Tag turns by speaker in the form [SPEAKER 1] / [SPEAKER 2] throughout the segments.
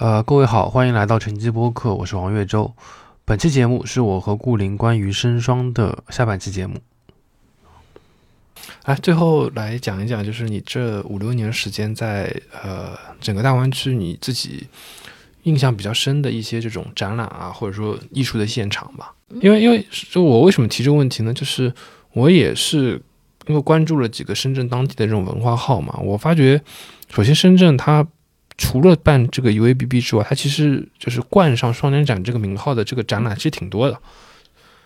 [SPEAKER 1] 呃，各位好，欢迎来到晨记播客，我是王月洲。本期节目是我和顾林关于生双的下半期节目。哎，最后来讲一讲，就是你这五六年时间在呃整个大湾区，你自己印象比较深的一些这种展览啊，或者说艺术的现场吧。因为因为就我为什么提这个问题呢？就是我也是因为关注了几个深圳当地的这种文化号嘛，我发觉，首先深圳它除了办这个 UABB 之外，它其实就是冠上双年展这个名号的这个展览其实挺多的，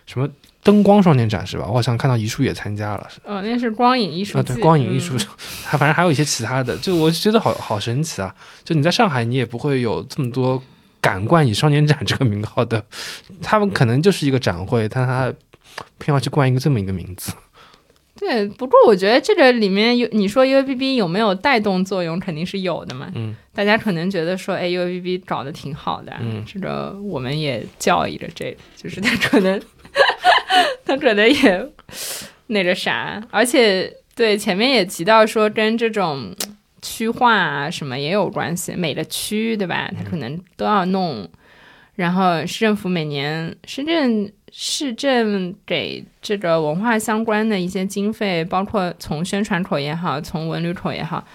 [SPEAKER 1] 什么灯光双年展是吧？我好像看到一树也参加了，
[SPEAKER 2] 哦，那是光影艺术
[SPEAKER 1] 啊，对，光影艺术
[SPEAKER 2] 嗯，
[SPEAKER 1] 它反正还有一些其他的，就我觉得好好神奇啊！就你在上海，你也不会有这么多敢冠以双年展这个名号的，他们可能就是一个展会，但他偏要去冠一个这么一个名字。
[SPEAKER 2] 对。不过我觉得这个里面有你说 UABB 有没有带动作用，肯定是有的嘛。
[SPEAKER 1] 嗯，
[SPEAKER 2] 大家可能觉得说，哎，UABB 搞得挺好的，
[SPEAKER 1] 嗯
[SPEAKER 2] 这个我们也教育着这个，就是他可能 他可能也那个啥，而且对前面也提到说跟这种区划啊什么也有关系，每个区对吧，他可能都要弄，然后市政府每年深圳市政给这个文化相关的一些经费，包括从宣传口也好，从文旅口也好，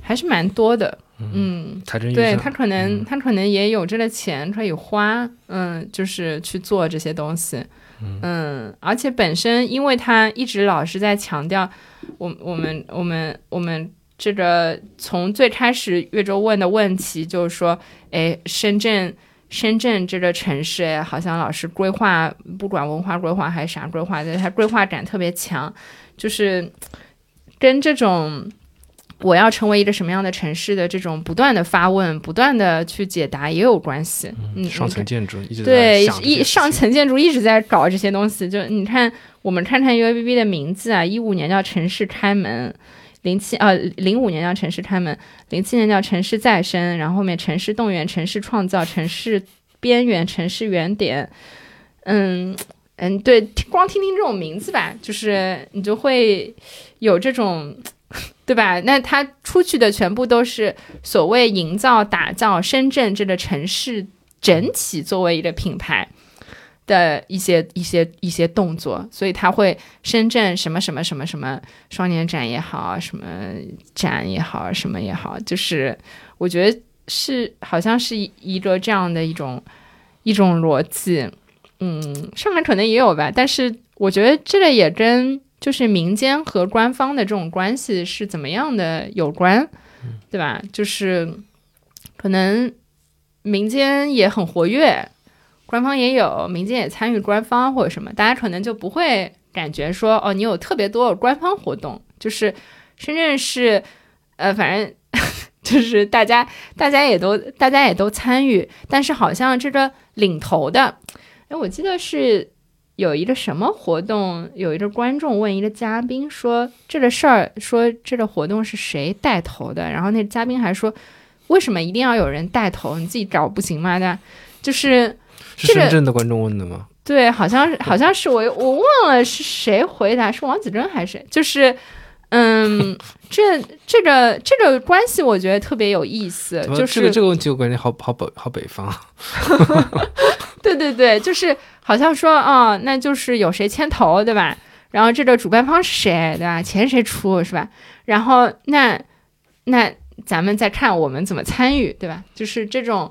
[SPEAKER 2] 还是蛮多的。嗯，
[SPEAKER 1] 财政
[SPEAKER 2] 对他可能、
[SPEAKER 1] 嗯。
[SPEAKER 2] 他可能也有这个钱可以花，嗯，就是去做这些东西，嗯。而且本身因为他一直老是在强调，我我们我们我们这个从最开始岳州问的问题就是说，哎，深圳深圳这个城市，哎，好像老是规划，不管文化规划还是啥规划，它规划感特别强，就是跟这种。我要成为一个什么样的城市的这种不断的发问、不断的去解答也有关系。嗯，
[SPEAKER 1] 上层建筑一直在
[SPEAKER 2] 对一上层建筑一直在搞这些东西。就你看，我们看看 UABB 的名字啊，一五年叫城市开门，零七呃零五年叫城市开门，零七年叫城市再生，然后后面城市动员、城市创造、城市边缘、城市原点，嗯。嗯，对，光听听这种名字吧，就是你就会有这种，对吧？那它出去的全部都是所谓营造、打造深圳这个城市整体作为一个品牌的一些一些一些动作，所以他会深圳什么什么什么什么双年展也好，什么展也好，什么也好，就是我觉得是好像是一一个这样的一种一种逻辑。嗯，上海可能也有吧，但是我觉得这个也跟就是民间和官方的这种关系是怎么样的有关，对吧？就是可能民间也很活跃，官方也有，民间也参与官方或者什么，大家可能就不会感觉说哦，你有特别多官方活动，就是深圳是呃，反正 就是大家大家也都大家也都参与，但是好像这个领头的。哎，我记得是有一个什么活动，有一个观众问一个嘉宾说这个事儿，说这个活动是谁带头的，然后那嘉宾还说为什么一定要有人带头，你自己找不行吗？对吧，就是
[SPEAKER 1] 是深圳的观众问的吗？
[SPEAKER 2] 对，好像是好像是我我忘了是谁回答，是王子珍还是谁？就是。嗯，这这个这个关系我觉得特别有意思，就是
[SPEAKER 1] 这个这个问题我感觉好好北好北方，
[SPEAKER 2] 对对对，就是好像说哦，那就是有谁牵头，对吧？然后这个主办方是谁，对吧？钱谁出，是吧？然后那那咱们再看我们怎么参与，对吧？就是这种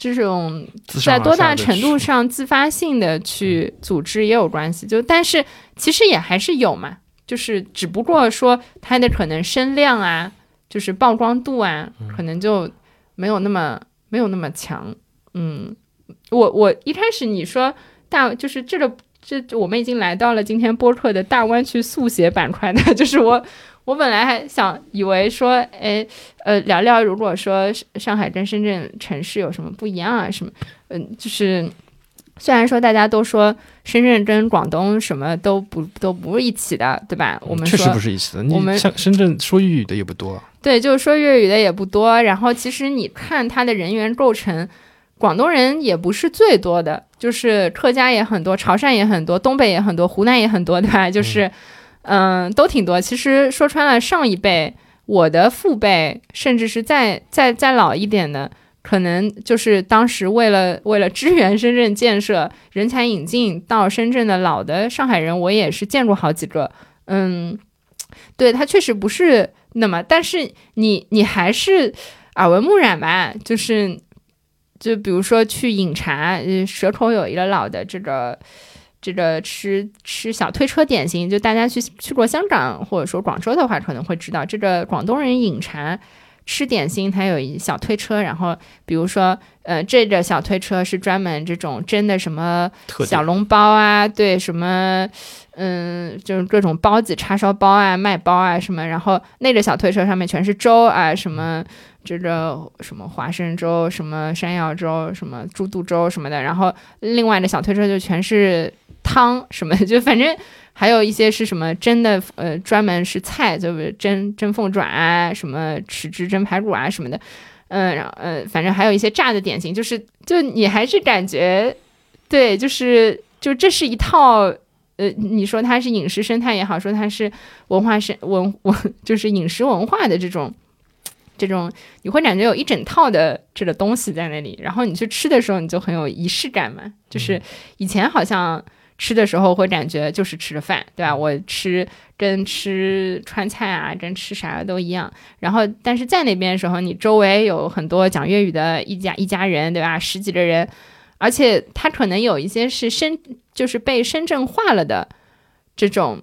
[SPEAKER 2] 这种在多大程度上自发性的去组织也有关系，就但是其实也还是有嘛，就是只不过说它的可能声量啊，就是曝光度啊，可能就没有那么没有那么强。嗯，我我一开始你说大就是这个这我们已经来到了今天播客的大湾区速写板块的，就是我我本来还想以为说，哎呃聊聊如果说上海跟深圳城市有什么不一样啊什么，嗯、就是。虽然说大家都说深圳跟广东什么都不都不是一起的，对吧？我们说
[SPEAKER 1] 确实不是一起的。你
[SPEAKER 2] 我们
[SPEAKER 1] 像深圳说粤语的也不多，
[SPEAKER 2] 对，就是说粤语的也不多。然后其实你看它的人员构成，广东人也不是最多的，就是客家也很多，潮汕也很多，东北也很多，湖南也很多，对吧？就是，嗯、都挺多。其实说穿了，上一辈、我的父辈，甚至是再再再老一点的，可能就是当时为了为了支援深圳建设，人才引进到深圳的老的上海人，我也是见过好几个。嗯，对他确实不是那么，但是你你还是耳闻目染吧？就是就比如说去饮茶，呃，蛇口有一个老的这个这个吃吃小推车点心，就大家去去过香港或者说广州的话，可能会知道这个广东人饮茶。吃点心，它有一小推车，然后比如说，呃，这个小推车是专门这种蒸的什么小笼包啊，对，什么，嗯，就是各种包子、叉烧包啊、麦包啊什么，然后那个小推车上面全是粥啊，什么这个什么花生粥、什么山药粥、什么猪肚粥什么的，然后另外的小推车就全是汤什么，就反正。还有一些是什么蒸的，呃，专门是菜，就是蒸蒸凤爪啊，什么豉汁蒸排骨啊什么的，嗯，然后呃，反正还有一些炸的点心，就是就你还是感觉，对，就是就这是一套，呃，你说它是饮食生态也好，说它是文化生文文，就是饮食文化的这种这种，你会感觉有一整套的这个东西在那里，然后你去吃的时候，你就很有仪式感嘛，就是以前好像。吃的时候会感觉就是吃着饭，对吧？我吃跟吃川菜啊，跟吃啥都一样。然后，但是在那边的时候，你周围有很多讲粤语的一家一家人，对吧？十几个人，而且他可能有一些是深，就是被深圳化了的这种，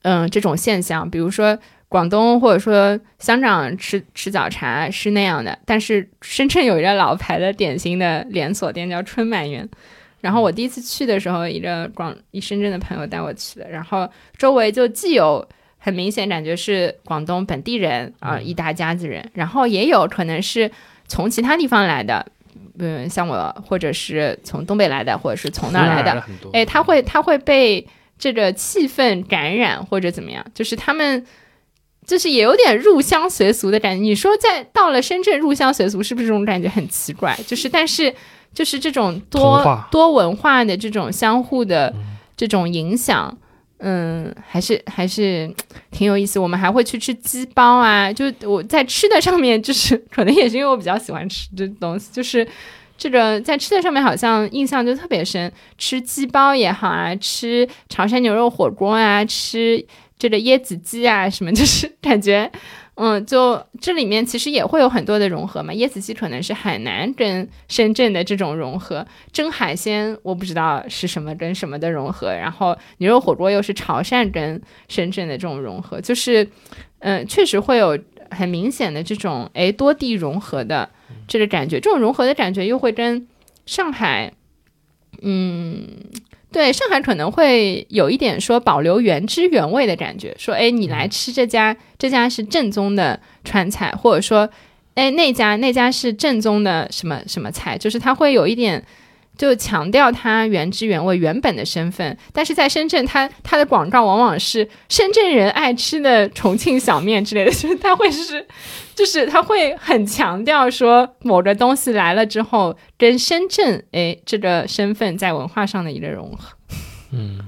[SPEAKER 2] 嗯，这种现象。比如说广东或者说香港吃吃早茶是那样的，但是深圳有一个老牌的典型的连锁店叫春满园。然后我第一次去的时候，一个广一深圳的朋友带我去的，然后周围就既有很明显感觉是广东本地人啊，一大家子人，然后也有可能是从其他地方来的，嗯，像我或者是从东北来的，或者是从那儿来的，哎，他会他会被这个气氛感染或者怎么样，就是他们就是也有点入乡随俗的感觉。你说在到了深圳入乡随俗，是不是这种感觉很奇怪？就是但是。就是这种多多文化的这种相互的这种影响，嗯，还是还是挺有意思。我们还会去吃鸡包啊，就我在吃的上面，就是可能也是因为我比较喜欢吃这东西，就是这个在吃的上面好像印象就特别深。吃鸡包也好啊，吃潮汕牛肉火锅啊，吃这个椰子鸡啊，什么 就是感觉。嗯，就这里面其实也会有很多的融合嘛。椰子鸡可能是海南跟深圳的这种融合，蒸海鲜我不知道是什么跟什么的融合，然后牛肉火锅又是潮汕跟深圳的这种融合，就是，嗯，确实会有很明显的这种诶多地融合的这个感觉，这种融合的感觉又会跟上海，嗯。对上海可能会有一点说保留原汁原味的感觉，说哎，你来吃这家，这家是正宗的川菜，或者说，哎，那家那家是正宗的什么什么菜，就是它会有一点。就强调它原汁原味、原本的身份，但是在深圳，它它的广告往往是深圳人爱吃的重庆小面之类的，就是它会是，就是它会很强调说某个东西来了之后，跟深圳哎这个身份在文化上的一个融合。
[SPEAKER 1] 嗯，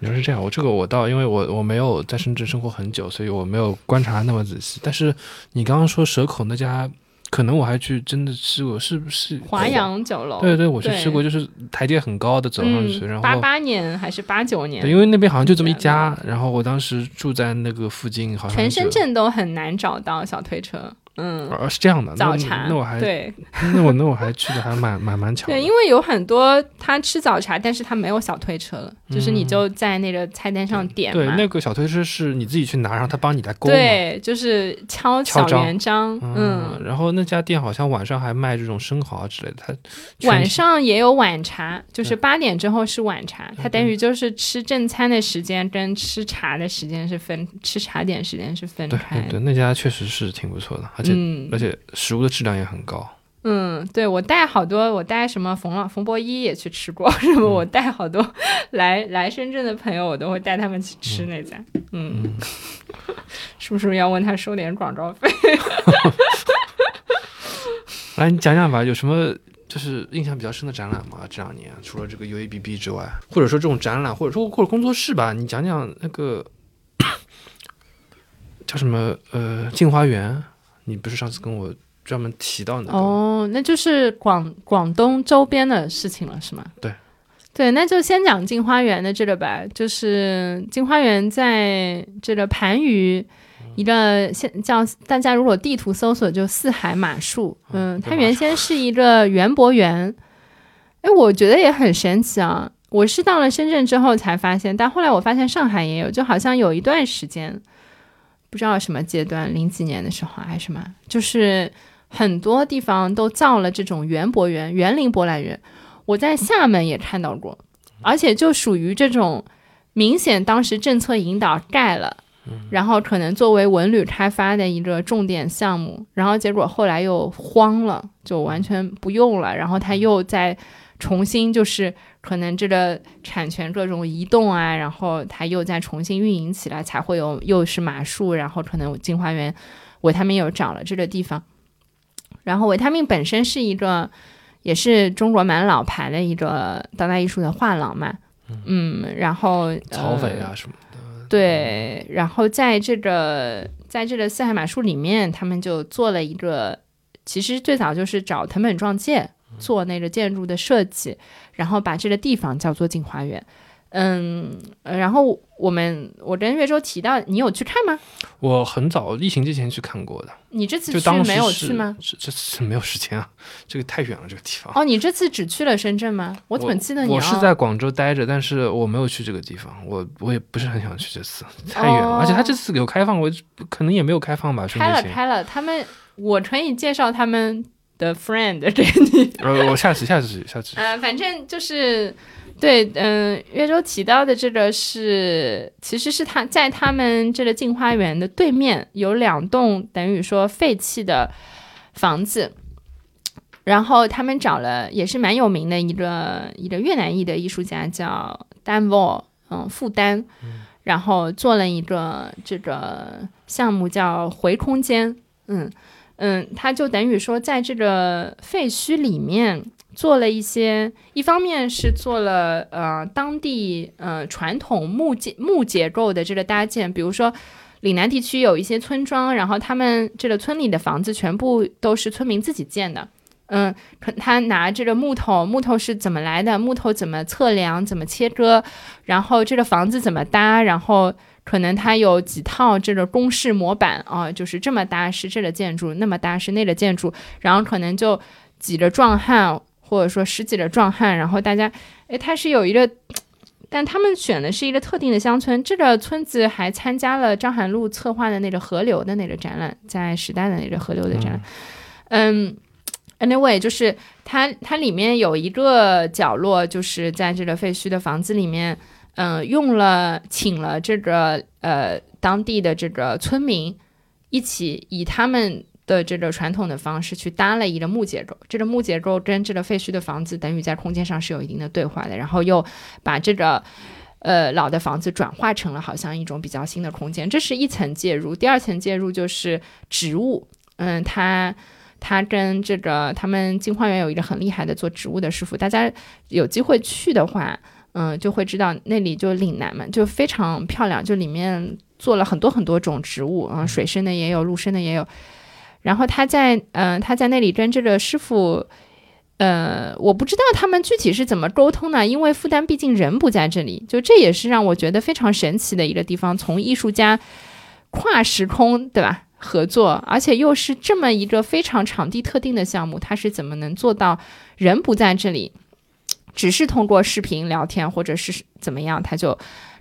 [SPEAKER 1] 原来是这样。我这个我倒因为我我没有在深圳生活很久，所以我没有观察那么仔细。但是你刚刚说蛇口那家。可能我还去真的吃过，是不是
[SPEAKER 2] 华阳酒楼？
[SPEAKER 1] 对对，我去吃过，就是台阶很高的走上去，然后
[SPEAKER 2] 八八年还是八九年？
[SPEAKER 1] 对，因为那边好像就这么一家，然后我当时住在那个附近，好像
[SPEAKER 2] 全深圳都很难找到小推车。嗯，
[SPEAKER 1] 而是这样的。
[SPEAKER 2] 早茶，
[SPEAKER 1] 那我还
[SPEAKER 2] 对，
[SPEAKER 1] 那我那我还去的还蛮蛮蛮巧。
[SPEAKER 2] 对，因为有很多他吃早茶，但是他没有小推车了，就是你就在那个菜单上点。
[SPEAKER 1] 对，那个小推车是你自己去拿，然后他帮你来勾。
[SPEAKER 2] 对，就是敲小圆章。嗯，
[SPEAKER 1] 然后那家店好像晚上还卖这种生蚝之类的。他
[SPEAKER 2] 晚上也有晚茶，就是八点之后是晚茶，它等于就是吃正餐的时间跟吃茶的时间是分，吃茶点时间是分开。
[SPEAKER 1] 对对，那家确实是挺不错的，而且。嗯，而且食物的质量也很高。
[SPEAKER 2] 嗯，对我带好多，我带什么冯老冯博一也去吃过，什么我带好多来来深圳的朋友，我都会带他们去吃那家。嗯，是不是要问他收点广告费？
[SPEAKER 1] 来，你讲讲吧，有什么就是印象比较深的展览吗？这两年除了这个 UABB 之外，或者说这种展览，或者说或者工作室吧，你讲讲那个。叫什么？呃，镜花园，你不是上次跟我专门提到那个。
[SPEAKER 2] 哦，那就是广广东周边的事情了，是吗？
[SPEAKER 1] 对，
[SPEAKER 2] 对，那就先讲镜花园的这个吧。就是镜花园在这个番禺一个现叫大家如果地图搜索就四海马术，嗯，它原先是一个园博园。哎，我觉得也很神奇啊！我是到了深圳之后才发现，但后来我发现上海也有，就好像有一段时间，不知道什么阶段，零几年的时候还是什么，就是很多地方都造了这种园博园、园林博览园。我在厦门也看到过，而且就属于这种明显当时政策引导盖了，然后可能作为文旅开发的一个重点项目，然后结果后来又荒了，就完全不用了，然后他又在。重新就是可能这个产权各种移动啊，然后它又再重新运营起来，才会有又是马术，然后可能金花园维他命又找了这个地方，然后维他命本身是一个也是中国蛮老牌的一个当代艺术的画廊嘛，嗯，然后
[SPEAKER 1] 草匪啊什么的，
[SPEAKER 2] 对，然后在这个在这个四海马术里面，他们就做了一个，其实最早就是找藤本壮介。做那个建筑的设计，然后把这个地方叫做镜花园。嗯，然后我们我跟岳州提到，你有去看吗？
[SPEAKER 1] 我很早疫情之前去看过的。
[SPEAKER 2] 你这次
[SPEAKER 1] 去
[SPEAKER 2] 没有去吗？
[SPEAKER 1] 这这次没有时间啊，这个太远了，这个地方。
[SPEAKER 2] 哦，你这次只去了深圳吗？我怎么记得你？
[SPEAKER 1] 我是在广州待着，但是我没有去这个地方，我我也不是很想去这次，太远了。而且他这次有开放，我可能也没有开放吧。
[SPEAKER 2] 开了开了，他们我可以介绍他们。的 friend 给你，
[SPEAKER 1] 呃，我下次下次下次，
[SPEAKER 2] 呃，反正就是，对，嗯，岳州提到的这个是，其实是他在他们这个镜花园的对面有两栋等于说废弃的房子，然后他们找了也是蛮有名的一个一个越南裔的艺术家叫丹沃，嗯，傅丹，然后做了一个这个项目叫回空间，嗯。嗯，他就等于说，在这个废墟里面做了一些，一方面是做了呃当地呃传统木结木结构的这个搭建，比如说岭南地区有一些村庄，然后他们这个村里的房子全部都是村民自己建的。嗯，可他拿这个木头，木头是怎么来的？木头怎么测量？怎么切割？然后这个房子怎么搭？然后。可能他有几套这个公式模板啊，就是这么搭是这个建筑，那么搭是那个建筑，然后可能就几个壮汉或者说十几个壮汉，然后大家，哎，他是有一个，但他们选的是一个特定的乡村，这个村子还参加了张涵路策划的那个河流的那个展览，在时代的那个河流的展览，嗯，anyway，就是它它里面有一个角落，就是在这个废墟的房子里面。嗯，用了请了这个呃当地的这个村民一起以他们的这个传统的方式去搭了一个木结构，这个木结构跟这个废墟的房子等于在空间上是有一定的对话的，然后又把这个呃老的房子转化成了好像一种比较新的空间，这是一层介入。第二层介入就是植物，嗯，它他跟这个他们金花园有一个很厉害的做植物的师傅，大家有机会去的话。嗯，就会知道那里就岭南嘛，就非常漂亮，就里面做了很多很多种植物啊，水生的也有，陆生的也有。然后他在嗯，他在那里跟这个师傅，呃，我不知道他们具体是怎么沟通的，因为复旦毕竟人不在这里，就这也是让我觉得非常神奇的一个地方。从艺术家跨时空，对吧？合作，而且又是这么一个非常场地特定的项目，他是怎么能做到人不在这里？只是通过视频聊天或者是怎么样，他就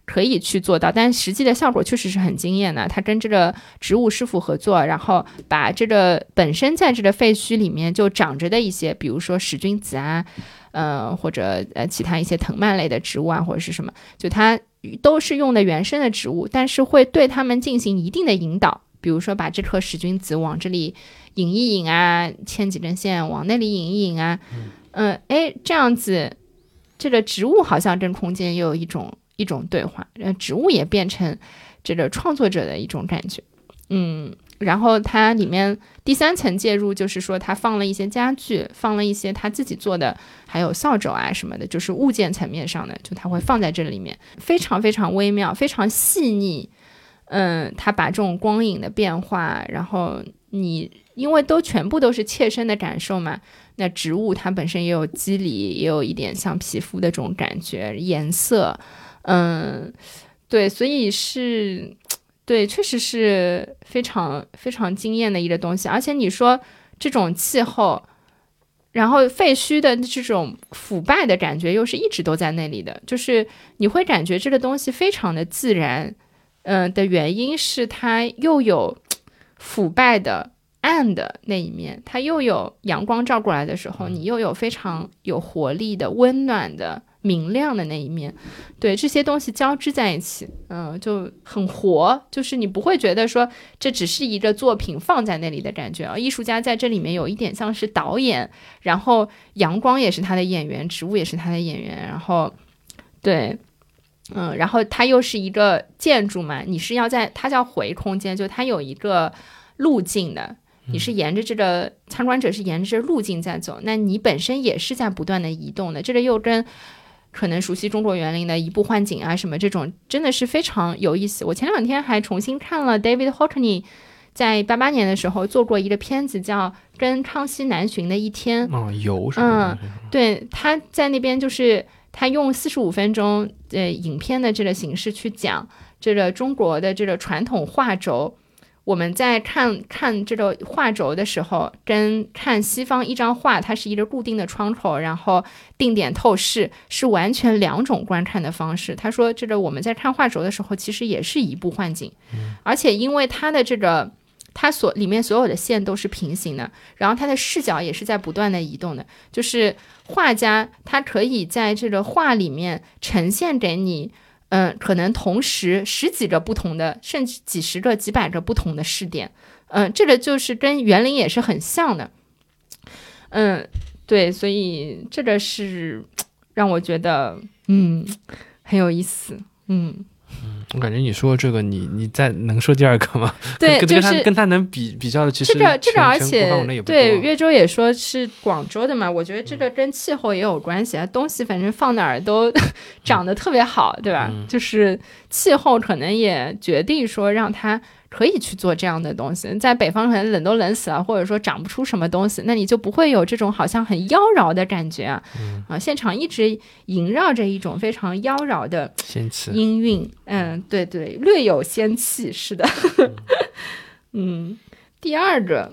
[SPEAKER 2] 可以去做到，但实际的效果确实是很惊艳的。他跟这个植物师傅合作，然后把这个本身在这个废墟里面就长着的一些，比如说使君子啊，呃或者呃其他一些藤蔓类的植物啊，或者是什么，就它都是用的原生的植物，但是会对他们进行一定的引导，比如说把这颗使君子往这里引一引啊，牵几根线往那里引一引啊，嗯，哎这样子。这个植物好像跟空间又有一种一种对话，呃，植物也变成这个创作者的一种感觉，嗯，然后它里面第三层介入就是说，它放了一些家具，放了一些他自己做的，还有扫帚啊什么的，就是物件层面上的，就它会放在这里面，非常非常微妙，非常细腻，嗯，他把这种光影的变化，然后你因为都全部都是切身的感受嘛，那植物它本身也有肌理，也有一点像皮肤的这种感觉，颜色，嗯，对，所以是，对，确实是非常非常惊艳的一个东西。而且你说这种气候，然后废墟的这种腐败的感觉，又是一直都在那里的，就是你会感觉这个东西非常的自然。嗯，的原因是它又有腐败的暗的那一面，它又有阳光照过来的时候，你又有非常有活力的、温暖的、明亮的那一面，对这些东西交织在一起，嗯，就很活，就是你不会觉得说这只是一个作品放在那里的感觉啊，艺术家在这里面有一点像是导演，然后阳光也是他的演员，植物也是他的演员，然后对。嗯，然后它又是一个建筑嘛，你是要在它叫回空间，就它有一个路径的，你是沿着这个参观者是沿着这路径在走，那你本身也是在不断的移动的，这个又跟可能熟悉中国园林的移步换景啊什么这种真的是非常有意思。我前两天还重新看了 David Hockney 在八八年的时候做过一个片子叫《跟康熙南巡的一天》，
[SPEAKER 1] 啊，游什么？
[SPEAKER 2] 嗯，对，他在那边就是。他用四十五分钟呃影片的这个形式去讲这个中国的这个传统画轴，我们在看看这个画轴的时候，跟看西方一张画，它是一个固定的窗口，然后定点透视，是完全两种观看的方式。他说，这个我们在看画轴的时候，其实也是移步换景，而且因为它的这个。它所里面所有的线都是平行的，然后它的视角也是在不断的移动的。就是画家他可以在这个画里面呈现给你，嗯，可能同时十几个不同的，甚至几十个、几百个不同的视点。嗯，这个就是跟园林也是很像的。嗯，对，所以这个是让我觉得，嗯，很有意思。嗯。
[SPEAKER 1] 嗯，我感觉你说这个，你你再能说第二个吗？
[SPEAKER 2] 对，就是
[SPEAKER 1] 跟他能比比较的，其实
[SPEAKER 2] 这个这个，而且对岳州也说是广州的嘛，我觉得这个跟气候也有关系啊，东西反正放哪儿都长得特别好，对吧？就是气候可能也决定说让它。可以去做这样的东西，在北方可能冷都冷死了，或者说长不出什么东西，那你就不会有这种好像很妖娆的感觉啊！啊，现场一直萦绕着一种非常妖娆的
[SPEAKER 1] 仙气。
[SPEAKER 2] 音韵，嗯，对对，略有仙气，是的，嗯，第二个，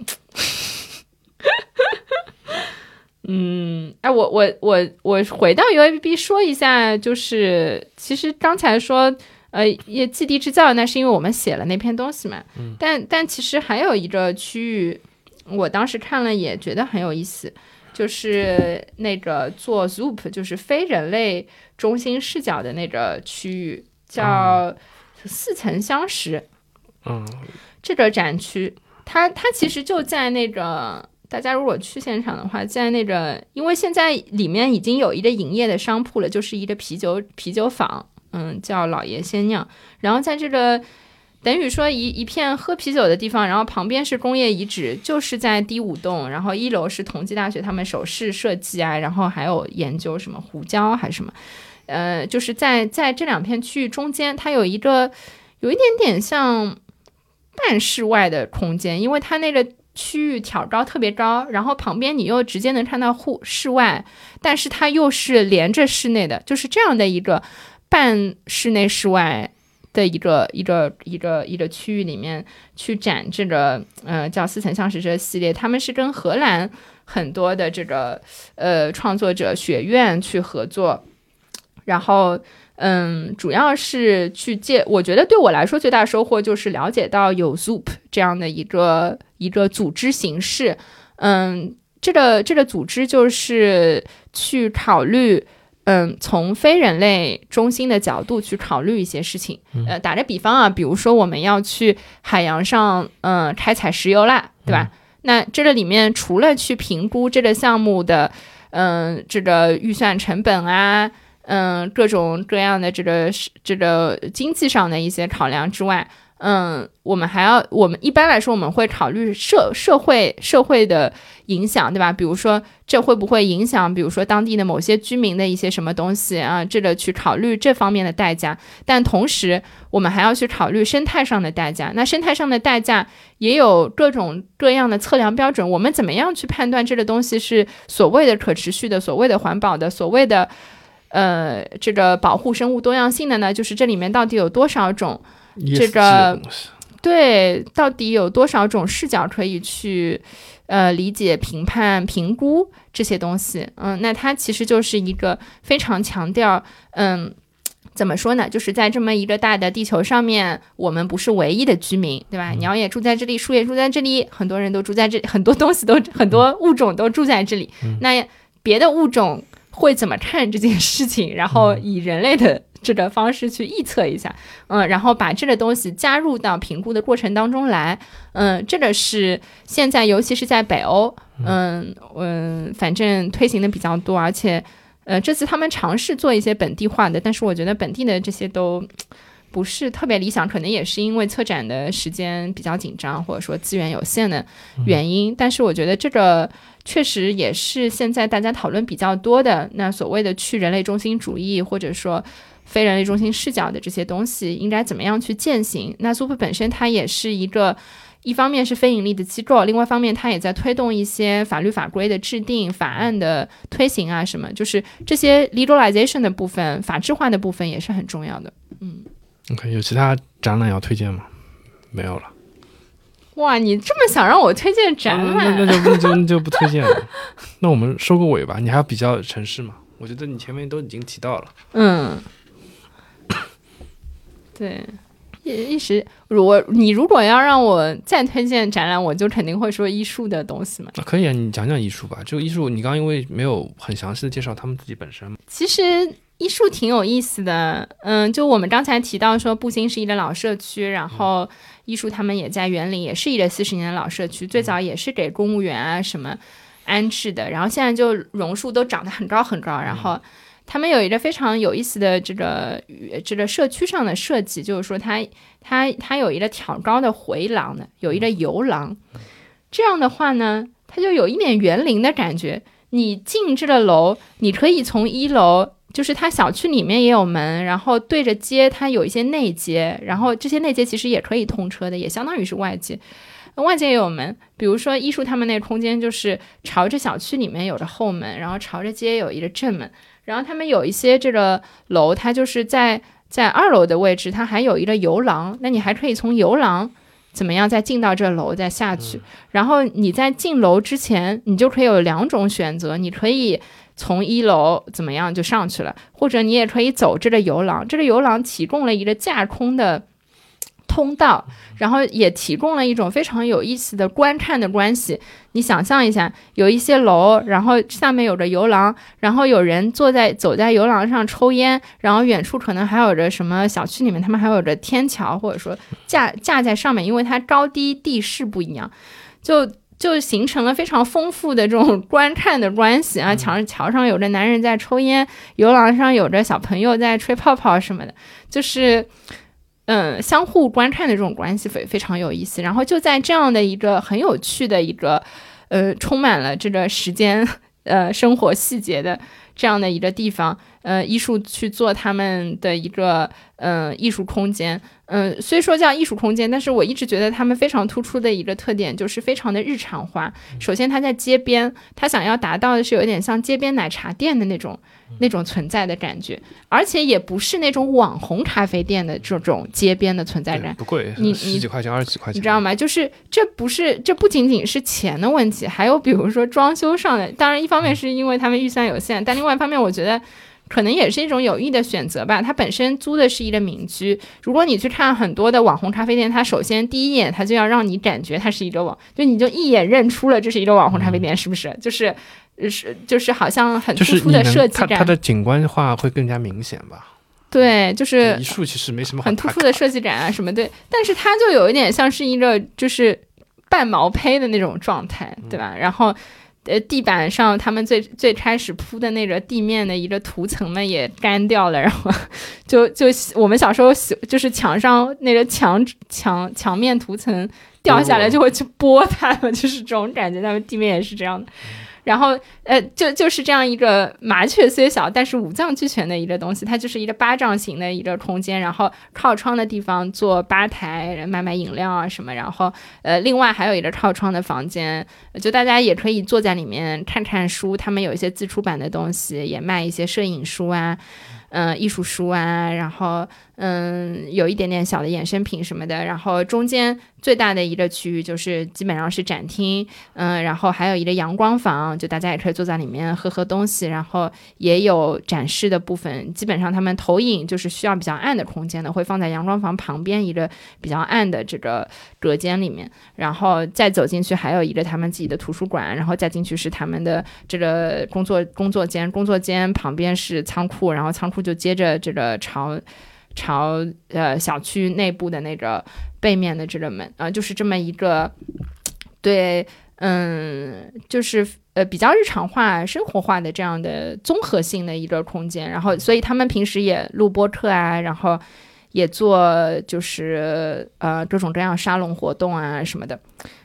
[SPEAKER 2] 嗯，哎，我我我我回到 U A B B 说一下，就是其实刚才说。呃，也基地制造，那是因为我们写了那篇东西嘛。嗯。但但其实还有一个区域，我当时看了也觉得很有意思，就是那个做 Zoop，就是非人类中心视角的那个区域，叫似曾相识。
[SPEAKER 1] 嗯。
[SPEAKER 2] 这个展区，它它其实就在那个大家如果去现场的话，在那个，因为现在里面已经有一个营业的商铺了，就是一个啤酒啤酒坊。嗯，叫老爷先酿，然后在这个等于说一一片喝啤酒的地方，然后旁边是工业遗址，就是在第五栋，然后一楼是同济大学他们首饰设计啊，然后还有研究什么胡椒还是什么，呃，就是在在这两片区域中间，它有一个有一点点像半室外的空间，因为它那个区域挑高特别高，然后旁边你又直接能看到户室外，但是它又是连着室内的，就是这样的一个。半室内室外的一个一个一个一个区域里面去展这个呃叫似曾相识这个系列，他们是跟荷兰很多的这个呃创作者学院去合作，然后嗯主要是去借，我觉得对我来说最大收获就是了解到有 Zoop 这样的一个一个组织形式，嗯这个这个组织就是去考虑。嗯，从非人类中心的角度去考虑一些事情。呃，打个比方啊，比如说我们要去海洋上，嗯，开采石油啦，对吧？那这个里面除了去评估这个项目的，嗯，这个预算成本啊，嗯，各种各样的这个这个经济上的一些考量之外，嗯，我们还要，我们一般来说我们会考虑社社会社会的影响，对吧？比如说这会不会影响，比如说当地的某些居民的一些什么东西啊？这个去考虑这方面的代价，但同时我们还要去考虑生态上的代价。那生态上的代价也有各种各样的测量标准，我们怎么样去判断这个东西是所谓的可持续的、所谓的环保的、所谓的呃这个保护生物多样性的呢？就是这里面到底有多少种？这个对，到底有多少种视角可以去呃理解、评判、评估这些东西？嗯，那它其实就是一个非常强调，嗯，怎么说呢？就是在这么一个大的地球上面，我们不是唯一的居民，对吧？鸟也住在这里，树也住在这里，很多人都住在这，很多东西都很多物种都住在这里。那别的物种会怎么看这件事情？然后以人类的。这个方式去预测一下，嗯，然后把这个东西加入到评估的过程当中来，嗯，这个是现在尤其是在北欧，嗯嗯，反正推行的比较多，而且，呃，这次他们尝试做一些本地化的，但是我觉得本地的这些都不是特别理想，可能也是因为策展的时间比较紧张，或者说资源有限的原因。但是我觉得这个确实也是现在大家讨论比较多的，那所谓的去人类中心主义，或者说。非人类中心视角的这些东西应该怎么样去践行？那 Super 本身它也是一个，一方面是非盈利的机构，另外一方面它也在推动一些法律法规的制定、法案的推行啊，什么就是这些 legalization 的部分、法制化的部分也是很重要的。嗯
[SPEAKER 1] ，OK，有其他展览要推荐吗？没有了。
[SPEAKER 2] 哇，你这么想让我推荐展览？
[SPEAKER 1] 那就那就那就不推荐了。那我们收个尾吧。你还要比较城市吗？我觉得你前面都已经提到了。
[SPEAKER 2] 嗯。对，一一时，如果你如果要让我再推荐展览，我就肯定会说艺术的东西嘛。
[SPEAKER 1] 可以啊，你讲讲艺术吧。就艺术，你刚刚因为没有很详细的介绍他们自己本身。
[SPEAKER 2] 其实艺术挺有意思的，嗯，就我们刚才提到说，步行是一个老社区，然后艺术他们也在园林，也是一个四十年的老社区，最早也是给公务员啊什么安置的，然后现在就榕树都长得很高很高，然后。他们有一个非常有意思的这个这个社区上的设计，就是说它它它有一个挑高的回廊的，有一个游廊。这样的话呢，它就有一点园林的感觉。你进这个楼，你可以从一楼，就是它小区里面也有门，然后对着街，它有一些内街，然后这些内街其实也可以通车的，也相当于是外街。外界也有门，比如说艺术他们那个空间就是朝着小区里面有着后门，然后朝着街有一个正门。然后他们有一些这个楼，它就是在在二楼的位置，它还有一个游廊。那你还可以从游廊怎么样再进到这楼再下去。然后你在进楼之前，你就可以有两种选择，你可以从一楼怎么样就上去了，或者你也可以走这个游廊。这个游廊提供了一个架空的。通道，然后也提供了一种非常有意思的观看的关系。你想象一下，有一些楼，然后下面有着游廊，然后有人坐在走在游廊上抽烟，然后远处可能还有着什么小区里面，他们还有着天桥，或者说架架在上面，因为它高低地势不一样，就就形成了非常丰富的这种观看的关系啊。桥桥上有着男人在抽烟，游廊上有着小朋友在吹泡泡什么的，就是。嗯，相互观看的这种关系非非常有意思。然后就在这样的一个很有趣的一个，呃，充满了这个时间，呃，生活细节的这样的一个地方，呃，艺术去做他们的一个，嗯，艺术空间。嗯，虽说叫艺术空间，但是我一直觉得他们非常突出的一个特点就是非常的日常化。首先，它在街边，它想要达到的是有点像街边奶茶店的那种。那种存在的感觉，而且也不是那种网红咖啡店的这种街边的存在感，
[SPEAKER 1] 不贵，
[SPEAKER 2] 你
[SPEAKER 1] 十几块钱、二十几块钱，
[SPEAKER 2] 你知道吗？就是这不是，这不仅仅是钱的问题，还有比如说装修上的。当然，一方面是因为他们预算有限，但另外一方面，我觉得可能也是一种有意的选择吧。它本身租的是一个民居，如果你去看很多的网红咖啡店，它首先第一眼它就要让你感觉它是一个网，就你就一眼认出了这是一个网红咖啡店，是不是？就是。是，就是好像很突出的设计
[SPEAKER 1] 感，它的景观化会更加明显吧？
[SPEAKER 2] 对，就是
[SPEAKER 1] 一树其实没什么
[SPEAKER 2] 很突出的设计感啊什么对，但是它就有一点像是一个就是半毛坯的那种状态，对吧？然后呃，地板上他们最最开始铺的那个地面的一个涂层呢也干掉了，然后就就我们小时候就是墙上那个墙墙墙面涂层掉下来就会去 拨它们，就是这种感觉，他们地面也是这样的。然后，呃，就就是这样一个麻雀虽小，但是五脏俱全的一个东西，它就是一个巴掌形的一个空间，然后靠窗的地方做吧台，卖卖饮料啊什么，然后，呃，另外还有一个靠窗的房间，就大家也可以坐在里面看看书，他们有一些自出版的东西，也卖一些摄影书啊。嗯，艺术书啊，然后嗯，有一点点小的衍生品什么的，然后中间最大的一个区域就是基本上是展厅，嗯，然后还有一个阳光房，就大家也可以坐在里面喝喝东西，然后也有展示的部分。基本上他们投影就是需要比较暗的空间的，会放在阳光房旁边一个比较暗的这个隔间里面，然后再走进去还有一个他们自己的图书馆，然后再进去是他们的这个工作工作间，工作间旁边是仓库，然后仓库。就接着这个朝朝呃小区内部的那个背面的这个门啊，就是这么一个 对嗯，就是呃比较日常化、生活化的这样的综合性的一个空间。然后，所以他们平时也录播课啊，然后也做就是呃各种各样沙龙活动啊什么的，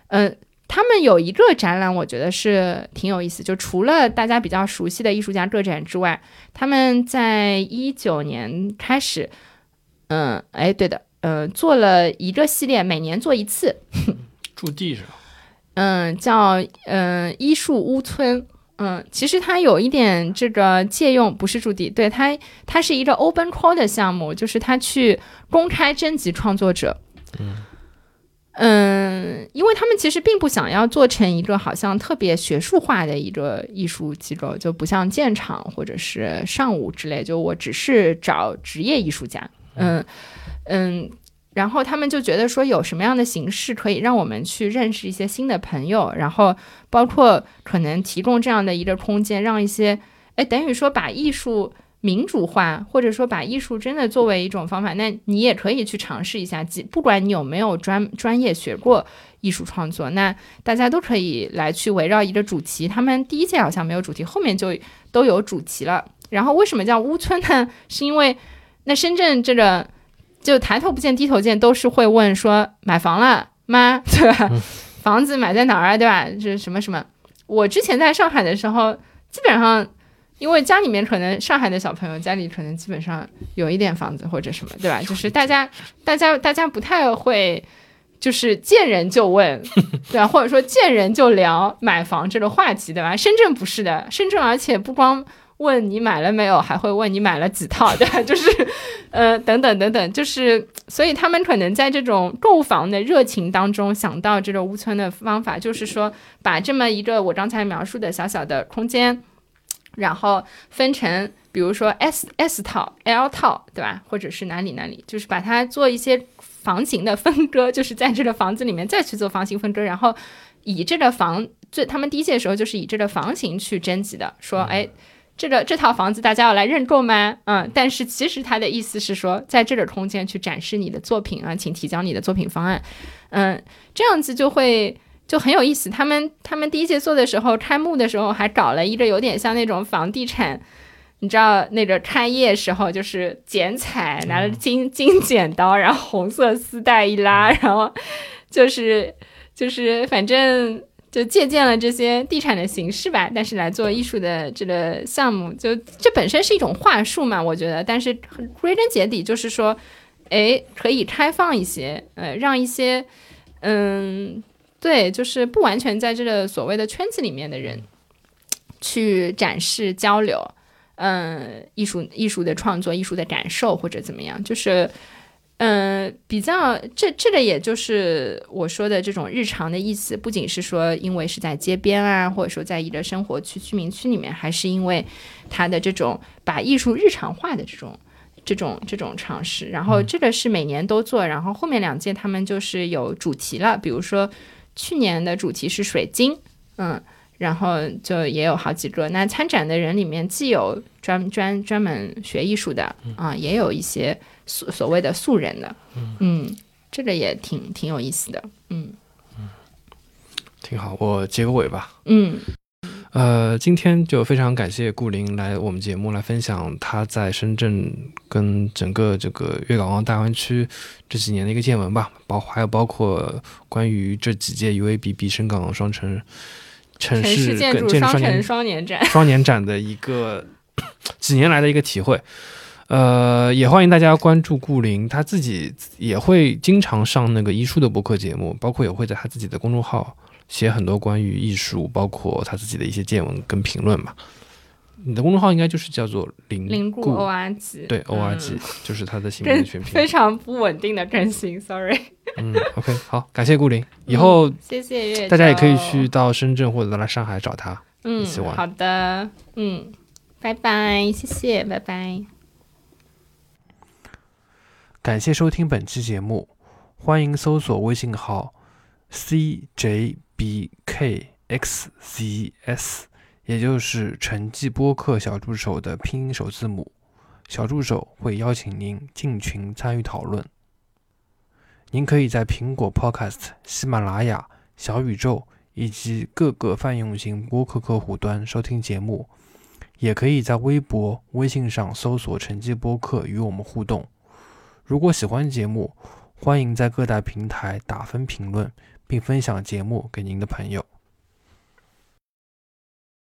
[SPEAKER 2] 嗯。他们有一个展览，我觉得是挺有意思。就除了大家比较熟悉的艺术家个展之外，他们在一九年开始，嗯，哎，对的，嗯，做了一个系列，每年做一次。
[SPEAKER 1] 驻地是吧？
[SPEAKER 2] 嗯，叫嗯艺术屋村。嗯，其实它有一点这个借用，不是驻地，对它，它是一个 open call 的项目，就是它去公开征集创作者。嗯。嗯，因为他们其实并不想要做成一个好像特别学术化的一个艺术机构，就不像建厂或者是上午之类，就我只是找职业艺术家。嗯嗯，然后他们就觉得说有什么样的形式可以让我们去认识一些新的朋友，然后包括可能提供这样的一个空间，让一些哎，等于说把艺术。民主化，或者说把艺术真的作为一种方法，那你也可以去尝试一下。即不管你有没有专专业学过艺术创作，那大家都可以来去围绕一个主题。他们第一届好像没有主题，后面就都有主题了。然后为什么叫乌村呢？是因为那深圳这个就抬头不见低头见，都是会问说买房了吗？对吧？房子买在哪儿啊？对吧？就是什么什么。我之前在上海的时候，基本上。因为家里面可能上海的小朋友家里可能基本上有一点房子或者什么，对吧？就是大家大家大家不太会，就是见人就问，对吧？或者说见人就聊买房这个话题，对吧？深圳不是的，深圳而且不光问你买了没有，还会问你买了几套，对吧？就是呃等等等等，就是所以他们可能在这种购房的热情当中想到这个屋村的方法，就是说把这么一个我刚才描述的小小的空间。然后分成，比如说 S S 套、L 套，对吧？或者是哪里哪里，就是把它做一些房型的分割，就是在这个房子里面再去做房型分割，然后以这个房最他们第一届的时候就是以这个房型去征集的，说，哎，这个这套房子大家要来认购吗？嗯，但是其实他的意思是说，在这个空间去展示你的作品啊，请提交你的作品方案，嗯，这样子就会。就很有意思，他们他们第一届做的时候，开幕的时候还搞了一个有点像那种房地产，你知道那个开业时候就是剪彩，拿着金金剪刀，然后红色丝带一拉，然后就是就是反正就借鉴了这些地产的形式吧，但是来做艺术的这个项目，就这本身是一种话术嘛，我觉得，但是归根结底就是说，哎，可以开放一些，呃，让一些，嗯。对，就是不完全在这个所谓的圈子里面的人，去展示交流，嗯，艺术艺术的创作、艺术的感受或者怎么样，就是，嗯，比较这这个也就是我说的这种日常的意思，不仅是说因为是在街边啊，或者说在一个生活区居民区里面，还是因为它的这种把艺术日常化的这种。这种这种尝试，然后这个是每年都做，然后后面两届他们就是有主题了，比如说。去年的主题是水晶，嗯，然后就也有好几个。那参展的人里面，既有专专专门学艺术的啊，也有一些所所谓的素人的，嗯，这个也挺挺有意思的，嗯
[SPEAKER 1] 嗯，挺好。我结个尾吧，
[SPEAKER 2] 嗯，
[SPEAKER 1] 呃，今天就非常感谢顾林来我们节目来分享他在深圳跟整个这个粤港澳大湾区这几年的一个见闻吧，包还有包括关于这几届 UABB 深港双城城
[SPEAKER 2] 城市建
[SPEAKER 1] 跟
[SPEAKER 2] 筑双
[SPEAKER 1] 年
[SPEAKER 2] 展。
[SPEAKER 1] 双年展的一个 几年来的一个体会。呃，也欢迎大家关注顾林，他自己也会经常上那个医术的播客节目，包括也会在他自己的公众号写很多关于艺术，包括他自己的一些见闻跟评论嘛。你的公众号应该就是叫做林
[SPEAKER 2] 林顾
[SPEAKER 1] 顾
[SPEAKER 2] O R G，
[SPEAKER 1] 对 O R
[SPEAKER 2] 嗯
[SPEAKER 1] G，、就是他的姓名的全
[SPEAKER 2] 非
[SPEAKER 1] 拼。
[SPEAKER 2] 常不稳定的更新，sorry。
[SPEAKER 1] 嗯，OK，好，感谢顾林，以后
[SPEAKER 2] 谢谢月，
[SPEAKER 1] 大家也可以去，到深圳或者来上海找他。
[SPEAKER 2] 嗯
[SPEAKER 1] 一起，玩
[SPEAKER 2] 好的，嗯，拜拜，谢谢，拜拜。
[SPEAKER 1] 感谢收听本期节目，欢迎搜索微信号 cjbkxcs，也就是陈记播客小助手的拼音首字母。小助手会邀请您进群参与讨论。您可以在苹果 Podcast、喜马拉雅、小宇宙以及各个泛用型播客客户端收听节目，也可以在微博、微信上搜索“陈记播客”与我们互动。如果喜欢节目，欢迎在各大平台打分评论，并分享节目给您的朋友。